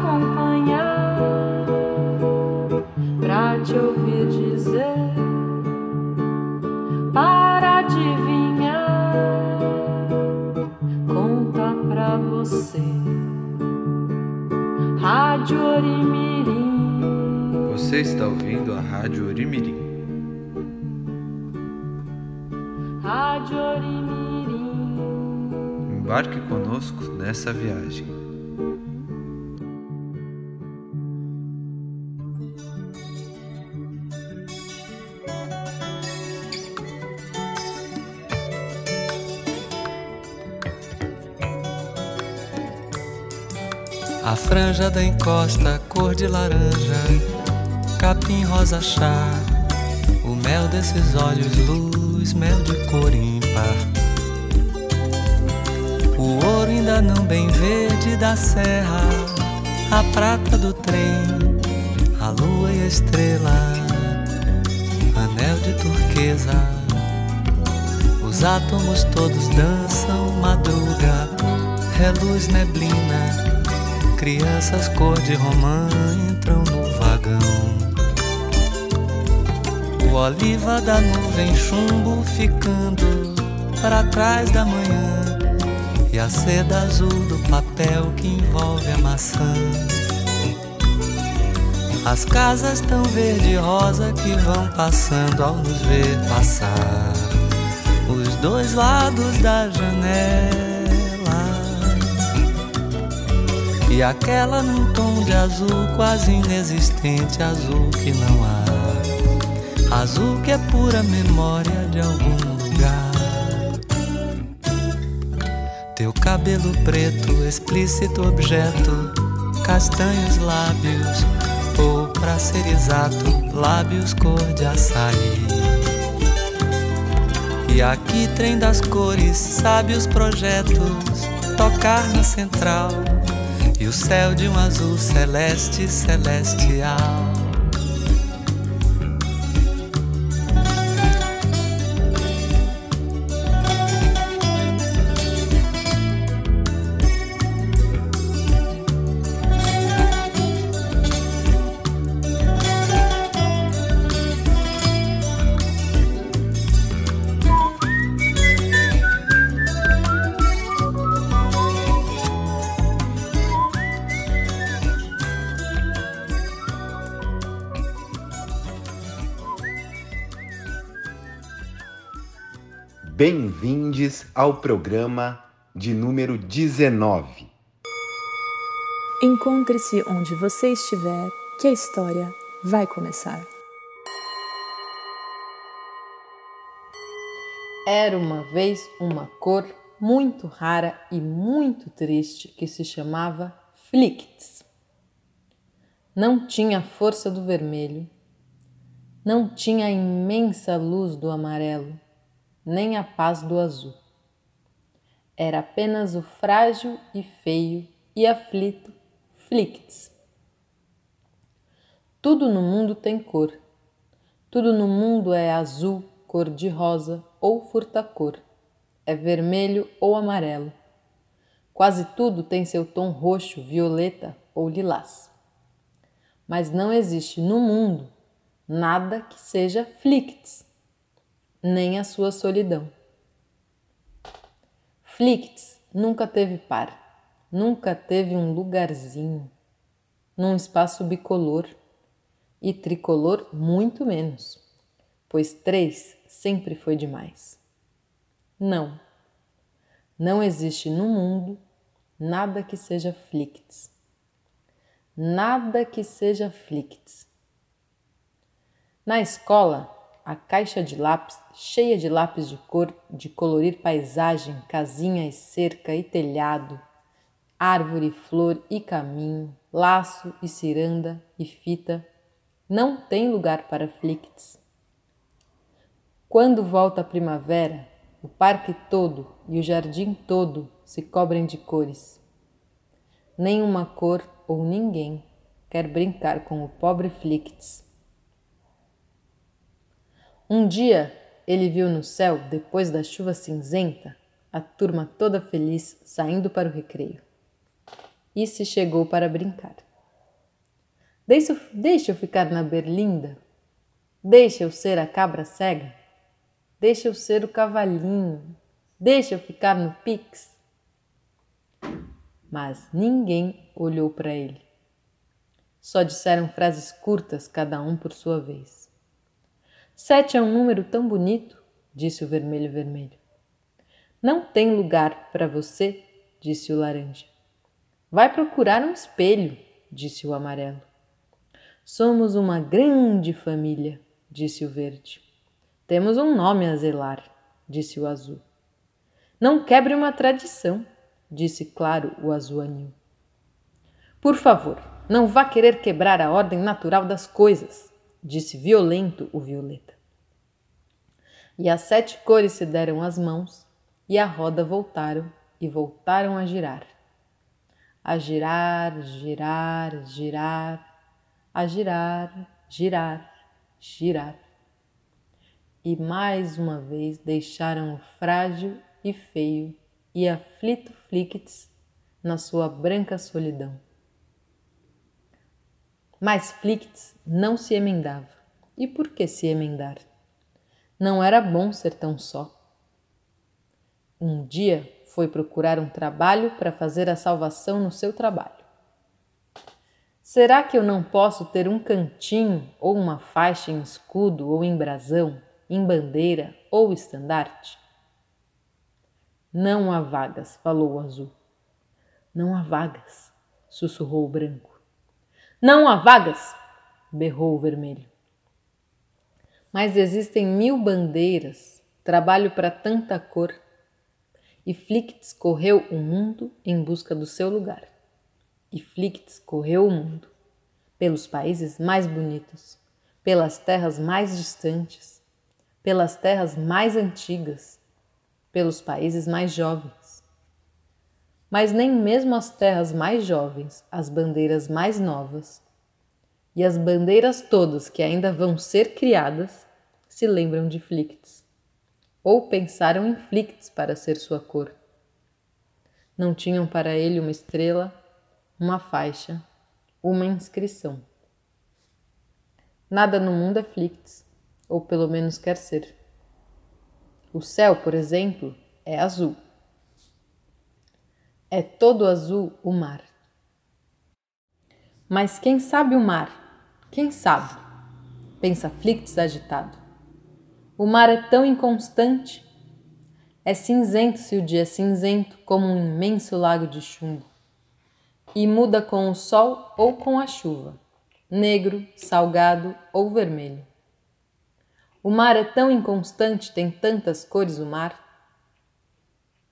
acompanhar, pra te ouvir dizer, para adivinhar, conta pra você. Rádio Orimirim. Você está ouvindo a Rádio Orimirim. Rádio Orimirim. Embarque conosco nessa viagem. Franja da encosta, cor de laranja, capim rosa chá, o mel desses olhos, luz, mel de cor ímpar. O ouro ainda não bem verde da serra, a prata do trem, a lua e a estrela, anel de turquesa. Os átomos todos dançam, madruga, reluz neblina. Crianças cor de romã entram no vagão. O oliva da nuvem chumbo ficando para trás da manhã. E a seda azul do papel que envolve a maçã. As casas tão verde e rosa que vão passando ao nos ver passar. Os dois lados da janela E aquela num tom de azul quase inexistente, azul que não há, azul que é pura memória de algum lugar. Teu cabelo preto, explícito objeto, castanhos lábios, ou pra ser exato, lábios cor de açaí. E aqui trem das cores, sabe os projetos, tocar na central e o céu de um azul celeste celestial. Bem-vindos ao programa de número 19. Encontre-se onde você estiver, que a história vai começar. Era uma vez uma cor muito rara e muito triste que se chamava Flicts. Não tinha a força do vermelho, não tinha a imensa luz do amarelo, nem a paz do azul. Era apenas o frágil e feio e aflito Flicts. Tudo no mundo tem cor. Tudo no mundo é azul, cor de rosa ou furtacor. É vermelho ou amarelo. Quase tudo tem seu tom roxo, violeta ou lilás. Mas não existe no mundo nada que seja Flicts nem a sua solidão. Flicts nunca teve par, nunca teve um lugarzinho, num espaço bicolor, e tricolor muito menos, pois três sempre foi demais. Não, não existe no mundo nada que seja Flicts. Nada que seja Flicts. Na escola, a caixa de lápis cheia de lápis de cor de colorir paisagem, casinha e cerca e telhado, árvore, flor e caminho, laço e ciranda e fita, não tem lugar para Flicts. Quando volta a primavera, o parque todo e o jardim todo se cobrem de cores. Nenhuma cor ou ninguém quer brincar com o pobre Flicts. Um dia ele viu no céu, depois da chuva cinzenta, a turma toda feliz saindo para o recreio. E se chegou para brincar. Deixa, deixa eu ficar na berlinda. Deixa eu ser a cabra cega. Deixa eu ser o cavalinho. Deixa eu ficar no pix. Mas ninguém olhou para ele. Só disseram frases curtas, cada um por sua vez. Sete é um número tão bonito, disse o vermelho vermelho. Não tem lugar para você, disse o laranja. Vai procurar um espelho, disse o amarelo. Somos uma grande família, disse o verde. Temos um nome a zelar, disse o azul. Não quebre uma tradição, disse claro o azul anil. Por favor, não vá querer quebrar a ordem natural das coisas, disse violento o violeta. E as sete cores se deram as mãos, e a roda voltaram e voltaram a girar. A girar, girar, girar, a girar, girar, girar e mais uma vez deixaram o frágil e feio e aflito Flicts na sua branca solidão. Mas Flicts não se emendava. E por que se emendar? Não era bom ser tão só. Um dia foi procurar um trabalho para fazer a salvação no seu trabalho. Será que eu não posso ter um cantinho ou uma faixa em escudo ou em brasão em bandeira ou estandarte? Não há vagas, falou o azul. Não há vagas, sussurrou o branco. Não há vagas, berrou o vermelho. Mas existem mil bandeiras, trabalho para tanta cor. E Flicts correu o mundo em busca do seu lugar. E Flicts correu o mundo, pelos países mais bonitos, pelas terras mais distantes, pelas terras mais antigas, pelos países mais jovens. Mas nem mesmo as terras mais jovens, as bandeiras mais novas e as bandeiras todas que ainda vão ser criadas se lembram de Flicts, ou pensaram em Flicts para ser sua cor. Não tinham para ele uma estrela, uma faixa, uma inscrição. Nada no mundo é Flicts ou pelo menos quer ser. O céu, por exemplo, é azul. É todo azul o mar. Mas quem sabe o mar? Quem sabe? Pensa Flicts agitado. O mar é tão inconstante. É cinzento se o dia é cinzento, como um imenso lago de chumbo. E muda com o sol ou com a chuva, negro, salgado ou vermelho. O mar é tão inconstante, tem tantas cores o mar.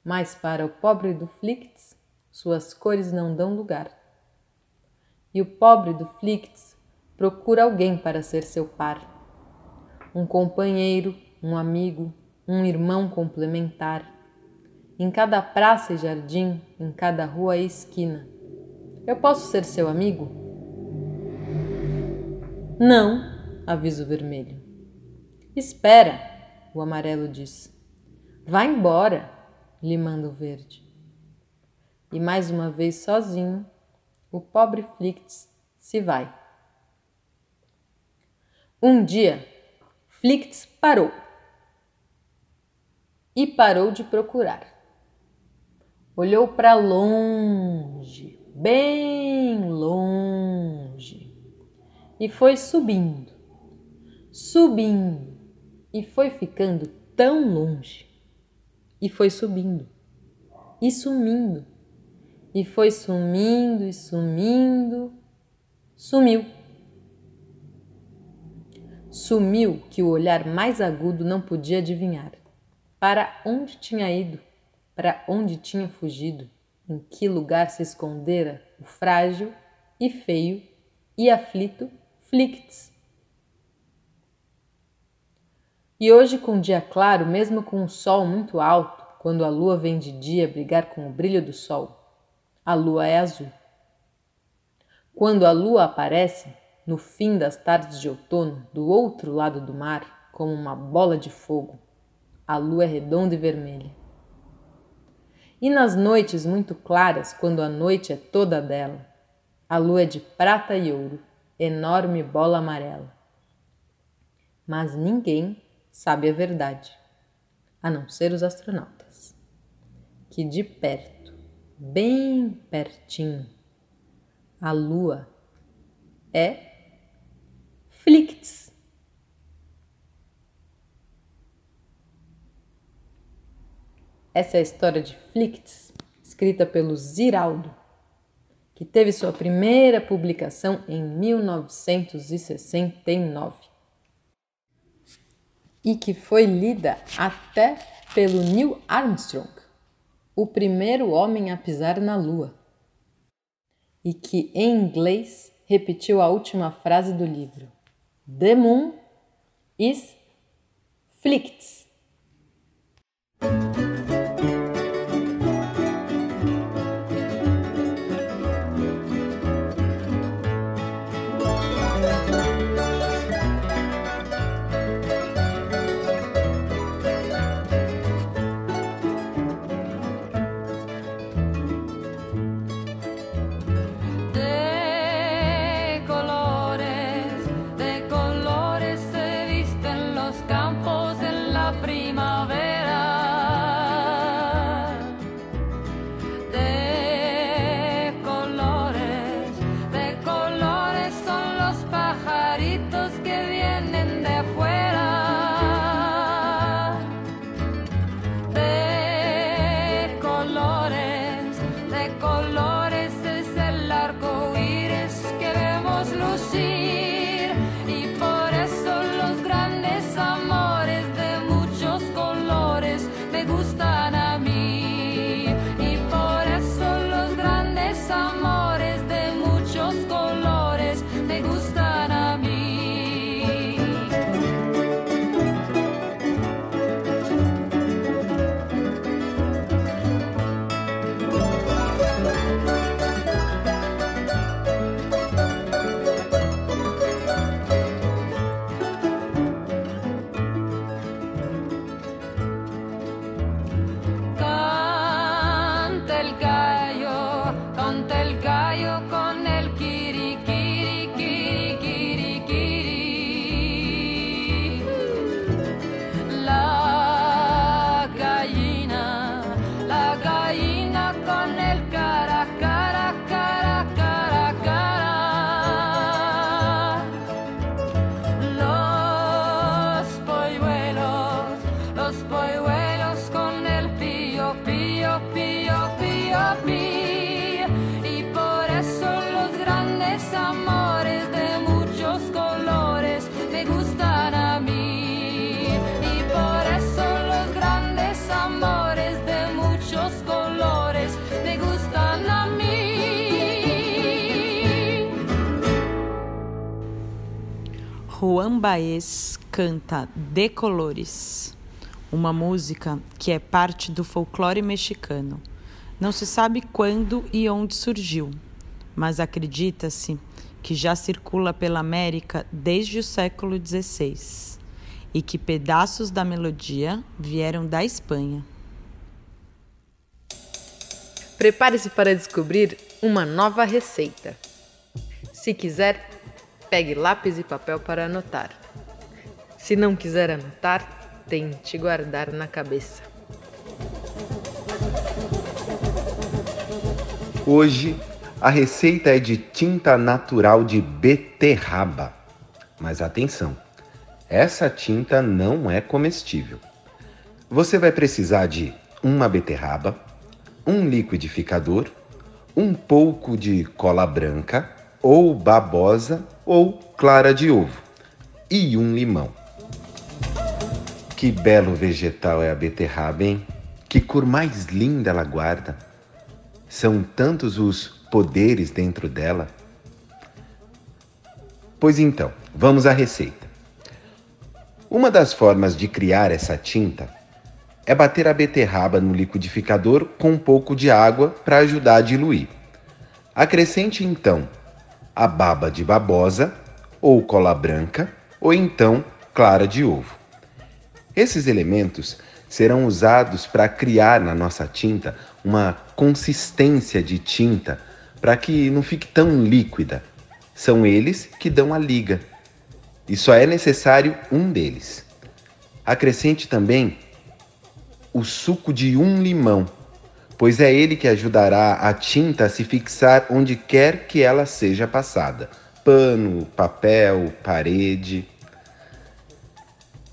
Mas para o pobre do Flicts, suas cores não dão lugar. E o pobre do Flicts procura alguém para ser seu par. Um companheiro, um amigo, um irmão complementar. Em cada praça e jardim, em cada rua e esquina. Eu posso ser seu amigo? Não, avisa o vermelho. Espera, o amarelo diz. Vá embora, lhe manda o verde. E mais uma vez sozinho, o pobre Flicts se vai. Um dia, Flicts parou. E parou de procurar. Olhou para longe, bem longe, e foi subindo, subindo, e foi ficando tão longe, e foi subindo, e sumindo, e foi sumindo e sumindo, sumiu. sumiu que o olhar mais agudo não podia adivinhar. Para onde tinha ido? Para onde tinha fugido? Em que lugar se escondera o frágil e feio e aflito Flicts? E hoje, com dia claro, mesmo com um sol muito alto, quando a lua vem de dia brigar com o brilho do sol, a lua é azul. Quando a lua aparece, no fim das tardes de outono, do outro lado do mar, como uma bola de fogo, a lua é redonda e vermelha. E nas noites muito claras, quando a noite é toda dela, a lua é de prata e ouro, enorme bola amarela. Mas ninguém sabe a verdade, a não ser os astronautas, que de perto, bem pertinho, a lua é Flicts. Essa é a história de Flicts, escrita pelo Ziraldo, que teve sua primeira publicação em 1969 e que foi lida até pelo Neil Armstrong, o primeiro homem a pisar na Lua, e que em inglês repetiu a última frase do livro: The moon is flicked. Juan Baez canta De Colores, uma música que é parte do folclore mexicano. Não se sabe quando e onde surgiu, mas acredita-se que já circula pela América desde o século XVI e que pedaços da melodia vieram da Espanha. Prepare-se para descobrir uma nova receita. Se quiser, pegue lápis e papel para anotar. Se não quiser anotar, tente guardar na cabeça. Hoje a receita é de tinta natural de beterraba. Mas atenção, essa tinta não é comestível. Você vai precisar de uma beterraba, um liquidificador, um pouco de cola branca ou babosa ou clara de ovo e um limão. Que belo vegetal é a beterraba, hein? Que cor mais linda ela guarda. São tantos os poderes dentro dela. Pois então, vamos à receita. Uma das formas de criar essa tinta é bater a beterraba no liquidificador com um pouco de água para ajudar a diluir. Acrescente então a baba de babosa ou cola branca ou então clara de ovo. Esses elementos serão usados para criar na nossa tinta uma consistência de tinta para que não fique tão líquida. São eles que dão a liga. E só é necessário um deles. Acrescente também o suco de um limão, pois é ele que ajudará a tinta a se fixar onde quer que ela seja passada pano, papel, parede.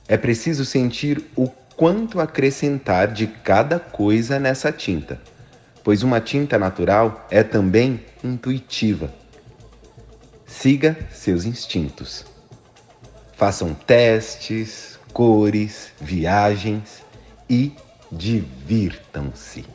É preciso sentir o quanto acrescentar de cada coisa nessa tinta, pois uma tinta natural é também intuitiva. Siga seus instintos. Façam testes, cores, viagens e divirtam-se.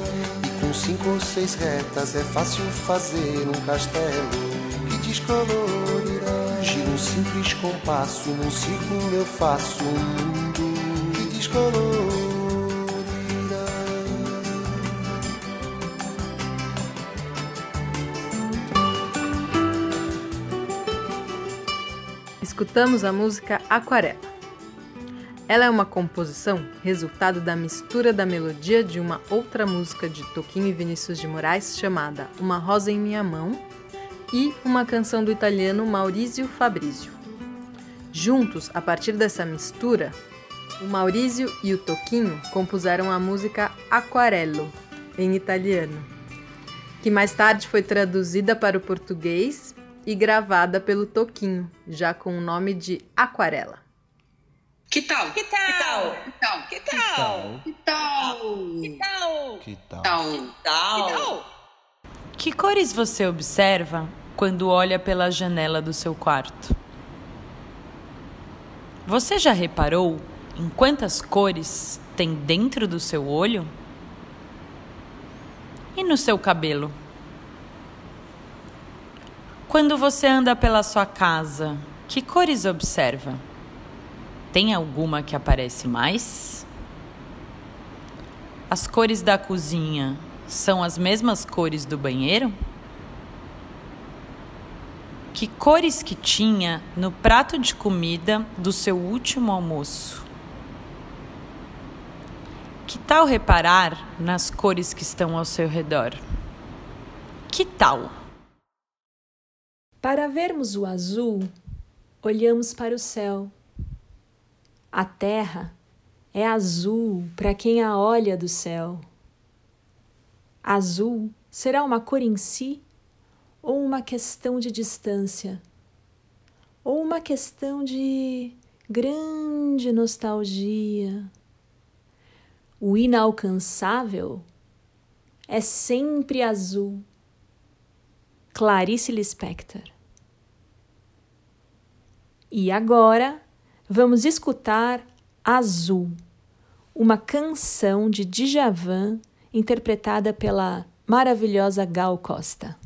Com cinco ou seis retas é fácil fazer um castelo que descolorirá. Giro um simples compasso, num círculo eu faço um mundo que descolou. Escutamos a música Aquarela. Ela é uma composição resultado da mistura da melodia de uma outra música de Toquinho e Vinícius de Moraes chamada Uma Rosa em Minha Mão e uma canção do italiano Maurizio Fabrizio. Juntos, a partir dessa mistura, o Maurizio e o Toquinho compuseram a música Aquarello, em italiano, que mais tarde foi traduzida para o português e gravada pelo Toquinho, já com o nome de Aquarela. Que tal? Que tal? Que tal? Que tal? Que tal? Que tal? Que tal? tal? Que tal? Que cores você observa quando olha pela janela do seu quarto? Você já reparou em quantas cores tem dentro do seu olho? E no seu cabelo? Quando você anda pela sua casa, que cores observa? Tem alguma que aparece mais? As cores da cozinha são as mesmas cores do banheiro? Que cores que tinha no prato de comida do seu último almoço? Que tal reparar nas cores que estão ao seu redor? Que tal? Para vermos o azul, olhamos para o céu. A terra é azul para quem a olha do céu. Azul será uma cor em si ou uma questão de distância? Ou uma questão de grande nostalgia? O inalcançável é sempre azul. Clarice Lispector. E agora vamos escutar Azul, uma canção de Djavan interpretada pela maravilhosa Gal Costa.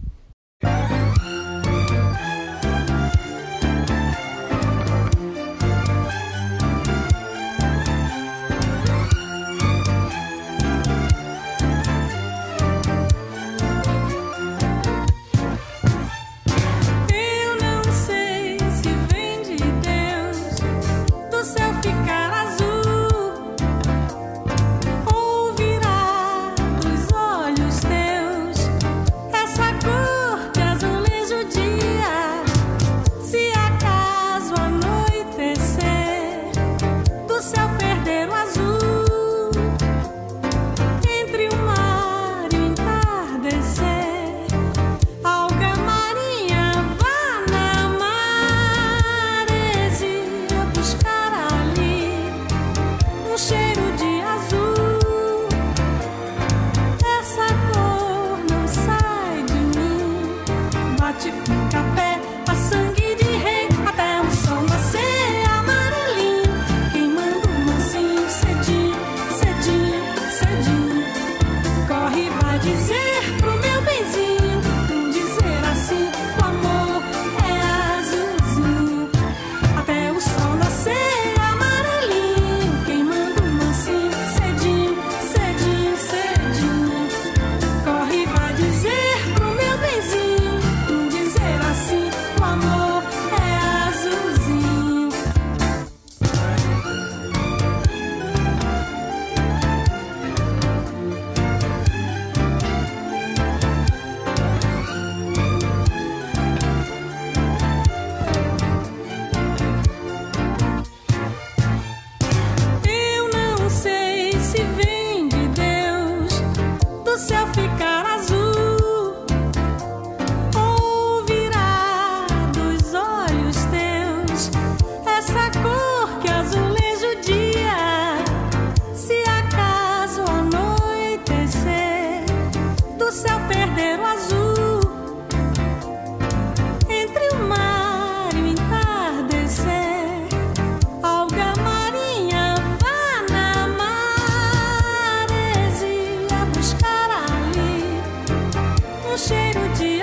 cheiro de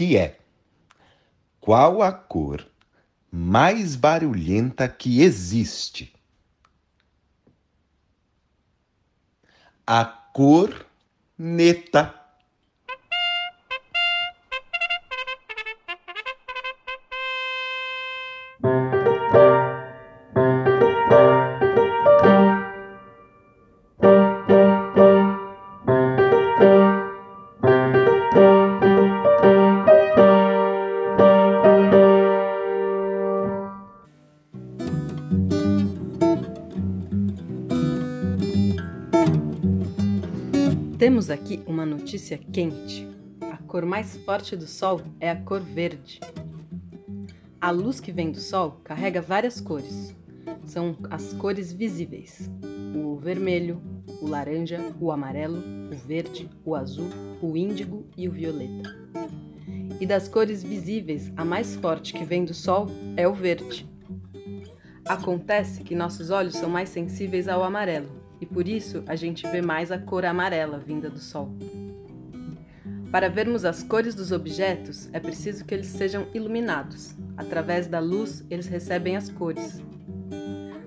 que é? Qual a cor mais barulhenta que existe? A cor neta. Temos aqui uma notícia quente. A cor mais forte do Sol é a cor verde. A luz que vem do Sol carrega várias cores. São as cores visíveis: o vermelho, o laranja, o amarelo, o verde, o azul, o índigo e o violeta. E das cores visíveis, a mais forte que vem do Sol é o verde. Acontece que nossos olhos são mais sensíveis ao amarelo e por isso a gente vê mais a cor amarela vinda do Sol. Para vermos as cores dos objetos, é preciso que eles sejam iluminados. Através da luz, eles recebem as cores.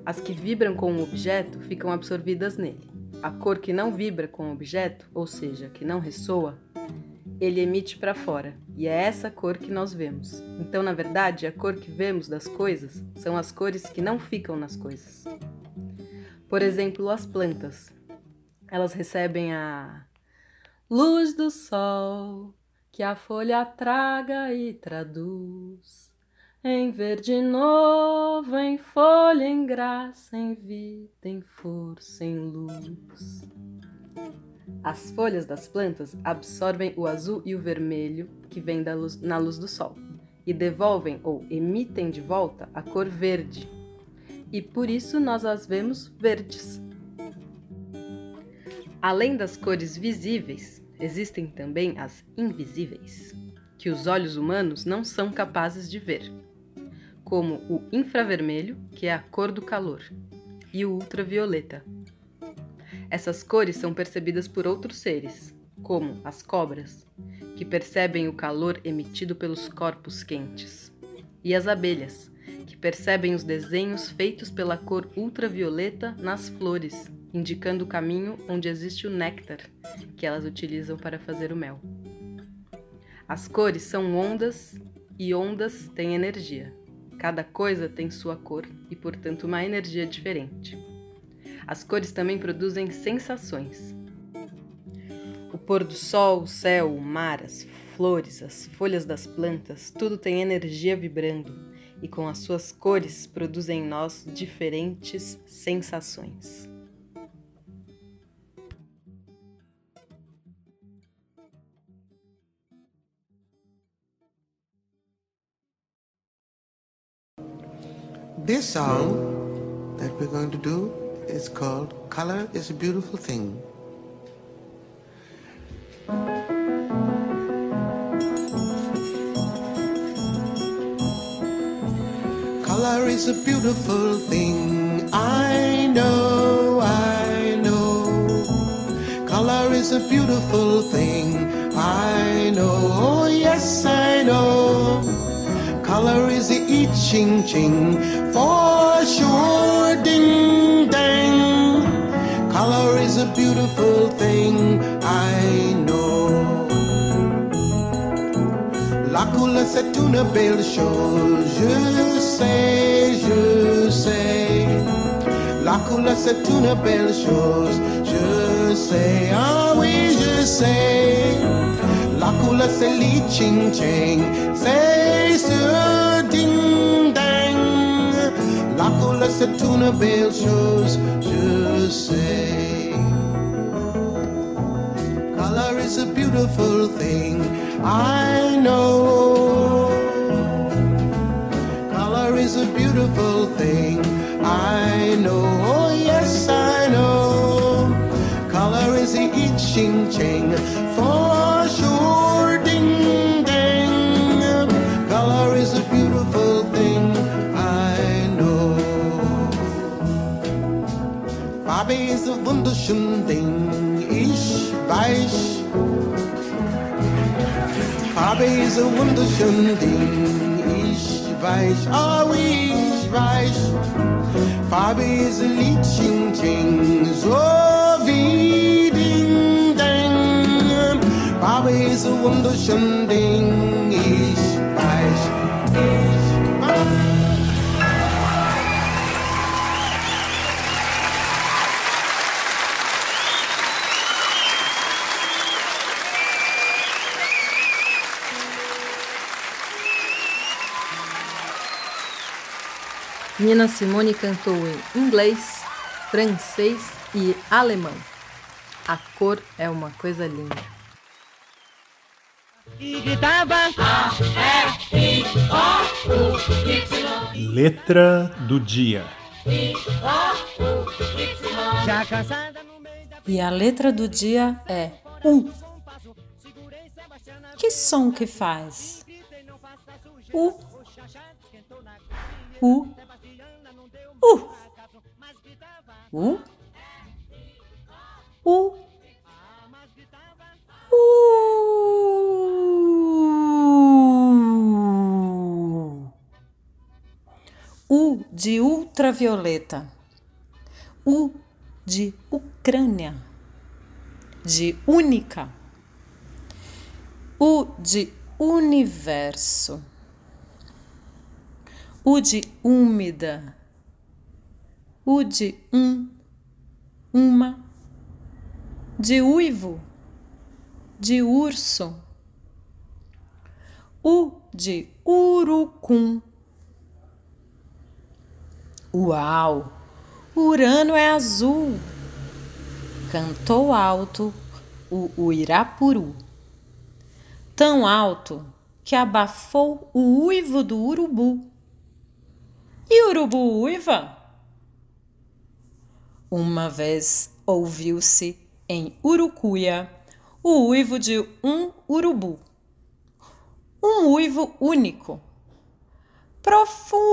As que vibram com o objeto ficam absorvidas nele. A cor que não vibra com o objeto, ou seja, que não ressoa, ele emite para fora, e é essa cor que nós vemos. Então, na verdade, a cor que vemos das coisas são as cores que não ficam nas coisas. Por exemplo, as plantas. Elas recebem a luz do sol que a folha traga e traduz em verde novo, em folha, em graça, em vida, em força, em luz. As folhas das plantas absorvem o azul e o vermelho que vem luz, na luz do sol e devolvem ou emitem de volta a cor verde, e por isso nós as vemos verdes. Além das cores visíveis, existem também as invisíveis, que os olhos humanos não são capazes de ver, como o infravermelho, que é a cor do calor, e o ultravioleta. Essas cores são percebidas por outros seres, como as cobras, que percebem o calor emitido pelos corpos quentes, e as abelhas, percebem os desenhos feitos pela cor ultravioleta nas flores, indicando o caminho onde existe o néctar que elas utilizam para fazer o mel. As cores são ondas e ondas têm energia. Cada coisa tem sua cor e, portanto, uma energia diferente. As cores também produzem sensações. O pôr do sol, o céu, o mar, as flores, as folhas das plantas, tudo tem energia vibrando e com as suas cores produzem em nós diferentes sensações. This song that we're going to do is called Color is a Beautiful Thing. Color is a beautiful thing. I know, I know. Color is a beautiful thing. I know, oh yes, I know. Color is a eat ching ching for sure, ding dang. Color is a beautiful thing. I know. La couleur c'est une belle chose, sais, je sais. La couleur c'est une belle chose, je sais, ah oui, je sais. La couleur c'est li ching ching, c'est ce ding dang. La couleur c'est une belle chose, je sais. Color is a beautiful thing, I know. Is a beautiful thing, I know. Oh, yes, I know. Color is a itching ching for sure, ding dang. Color is a beautiful thing, I know. Farbe ist ein wunderschön Ding, ich weiß. Farbe ist ein wunderschönes Ding advice, always rise. Fabi is a leeching things, oh, ding ding. Fabi is a wunderschön Ding, ich weiß, Nina Simone cantou em inglês, francês e alemão. A cor é uma coisa linda. Letra do dia. E a letra do dia é U. Que som que faz? U. U. U. U. U. U. U de ultravioleta. U de Ucrânia. De única. U de universo. U de úmida. U de um, uma. De uivo. De urso. U de urucum. Uau! Urano é azul. Cantou alto o uirapuru. Tão alto que abafou o uivo do urubu. E urubu uiva? Uma vez ouviu-se em Urucuia o uivo de um urubu. Um uivo único, profundo.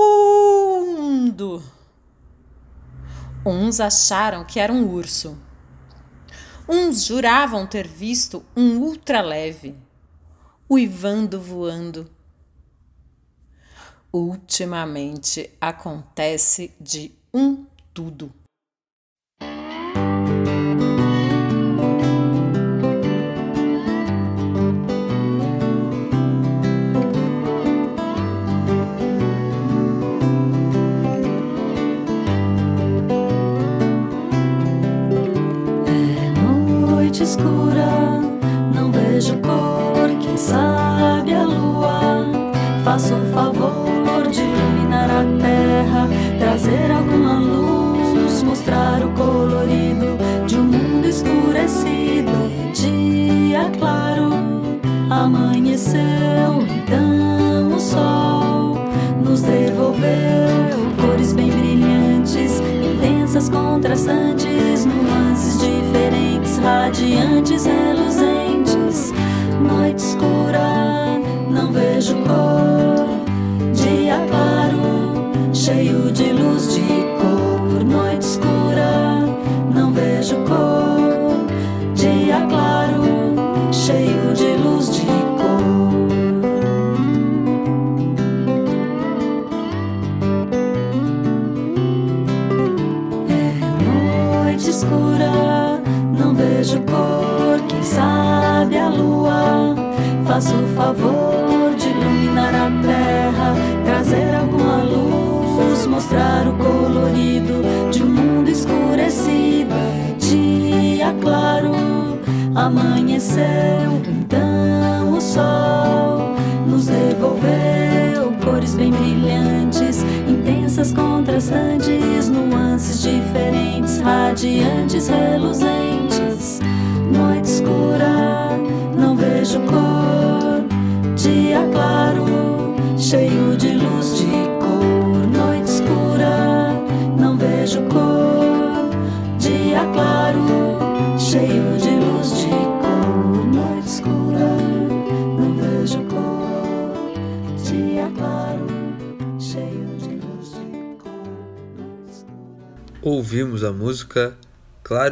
Uns acharam que era um urso. Uns juravam ter visto um ultraleve, uivando voando. Ultimamente acontece de um tudo. Escura, não vejo cor, quem sabe a lua. Faça o favor de iluminar a terra, trazer alguma luz, mostrar o colorido de um mundo escurecido. Dia claro, amanheceu, então o sol nos devolveu cores bem brilhantes, intensas, contrastantes, radiantes, reluzentes. Noite escura, não vejo cor.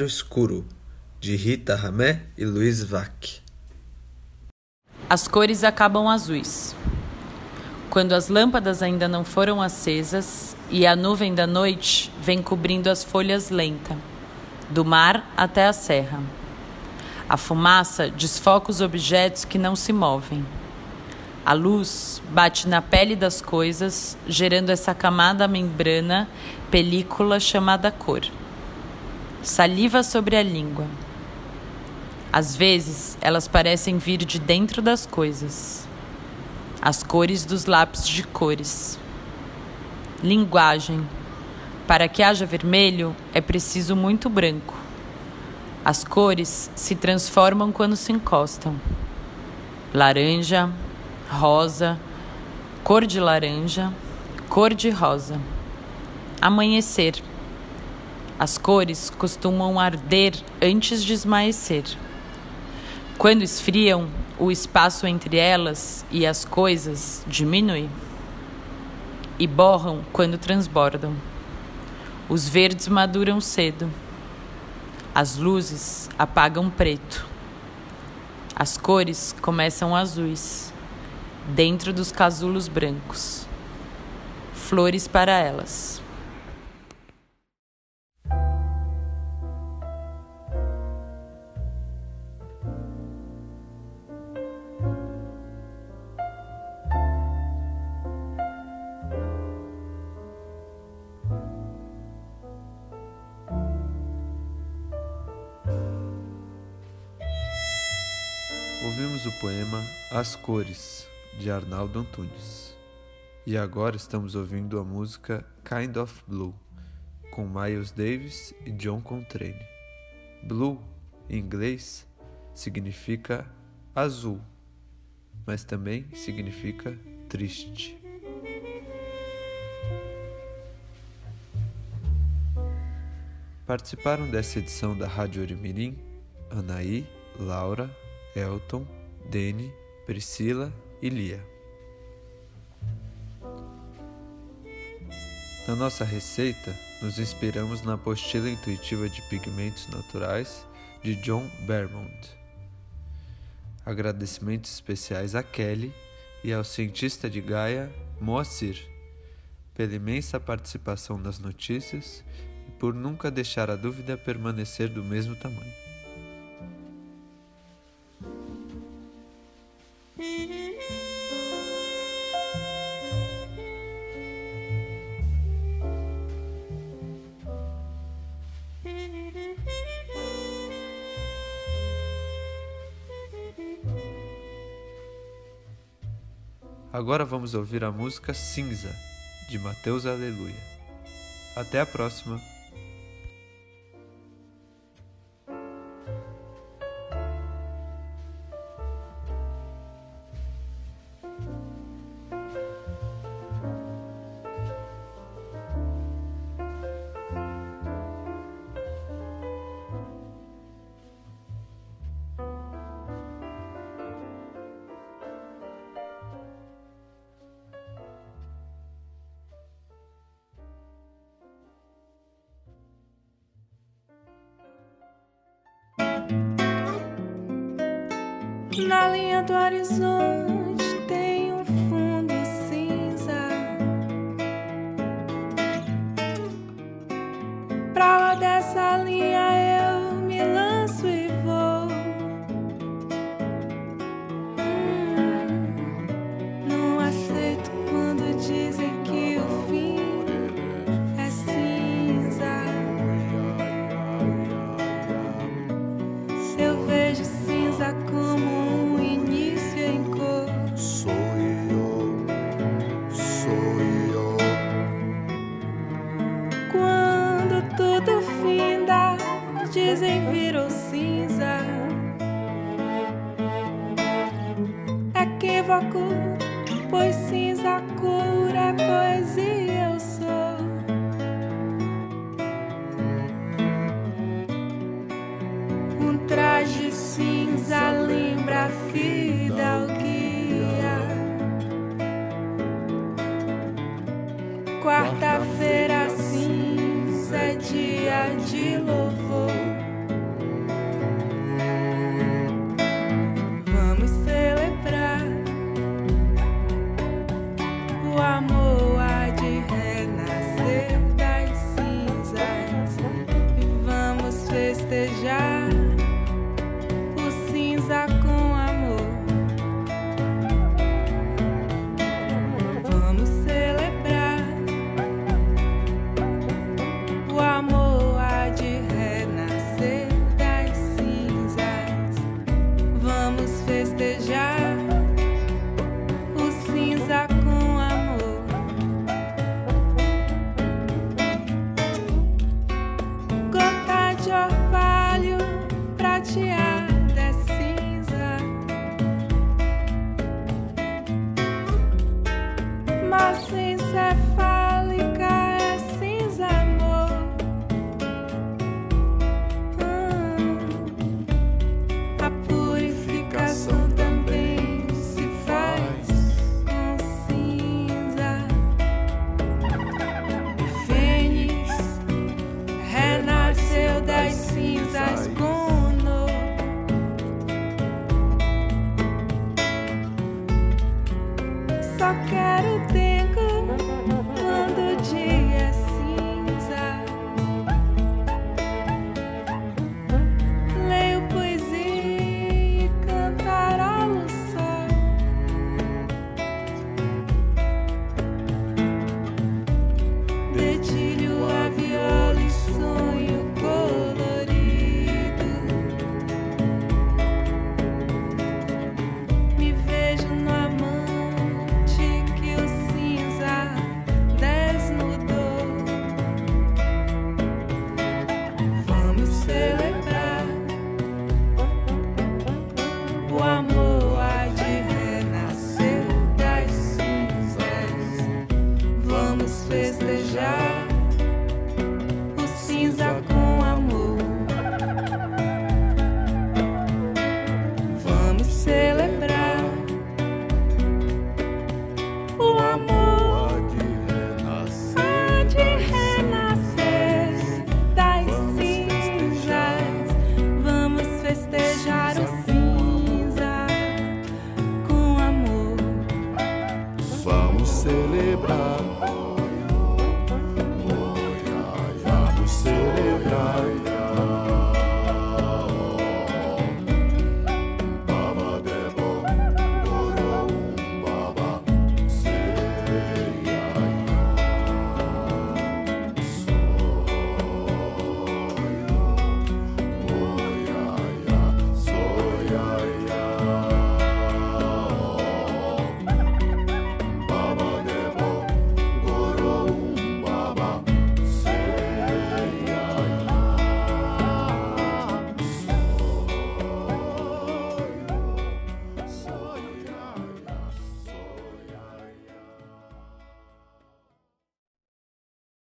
Escuro, de Rita Ramé e Luiz Vac. as cores acabam azuis. Quando as lâmpadas ainda não foram acesas e a nuvem da noite vem cobrindo as folhas lenta, do mar até a serra. A fumaça desfoca os objetos que não se movem. A luz bate na pele das coisas, gerando essa camada membrana, película chamada cor. Saliva sobre a língua. Às vezes, elas parecem vir de dentro das coisas. As cores dos lápis de cores. Linguagem. Para que haja vermelho, é preciso muito branco. As cores se transformam quando se encostam. Laranja, rosa, cor de laranja, cor de rosa. Amanhecer. As cores costumam arder antes de esmaecer. Quando esfriam, o espaço entre elas e as coisas diminui. E borram quando transbordam. Os verdes maduram cedo. As luzes apagam preto. As cores começam azuis, dentro dos casulos brancos. Flores para elas. Poema As Cores, de Arnaldo Antunes. E agora estamos ouvindo a música Kind of Blue, com Miles Davis e John Coltrane. Blue, em inglês, significa azul, mas também significa triste. Participaram dessa edição da Rádio Orimirim Anaí, Laura, Elton, Dene, Priscila e Lia. Na nossa receita, nos inspiramos na apostila intuitiva de pigmentos naturais de John Bermond. Agradecimentos especiais a Kelly e ao cientista de Gaia, Moacir, pela imensa participação nas notícias e por nunca deixar a dúvida permanecer do mesmo tamanho. Agora vamos ouvir a música Cinza, de Mateus Aleluia. Até a próxima!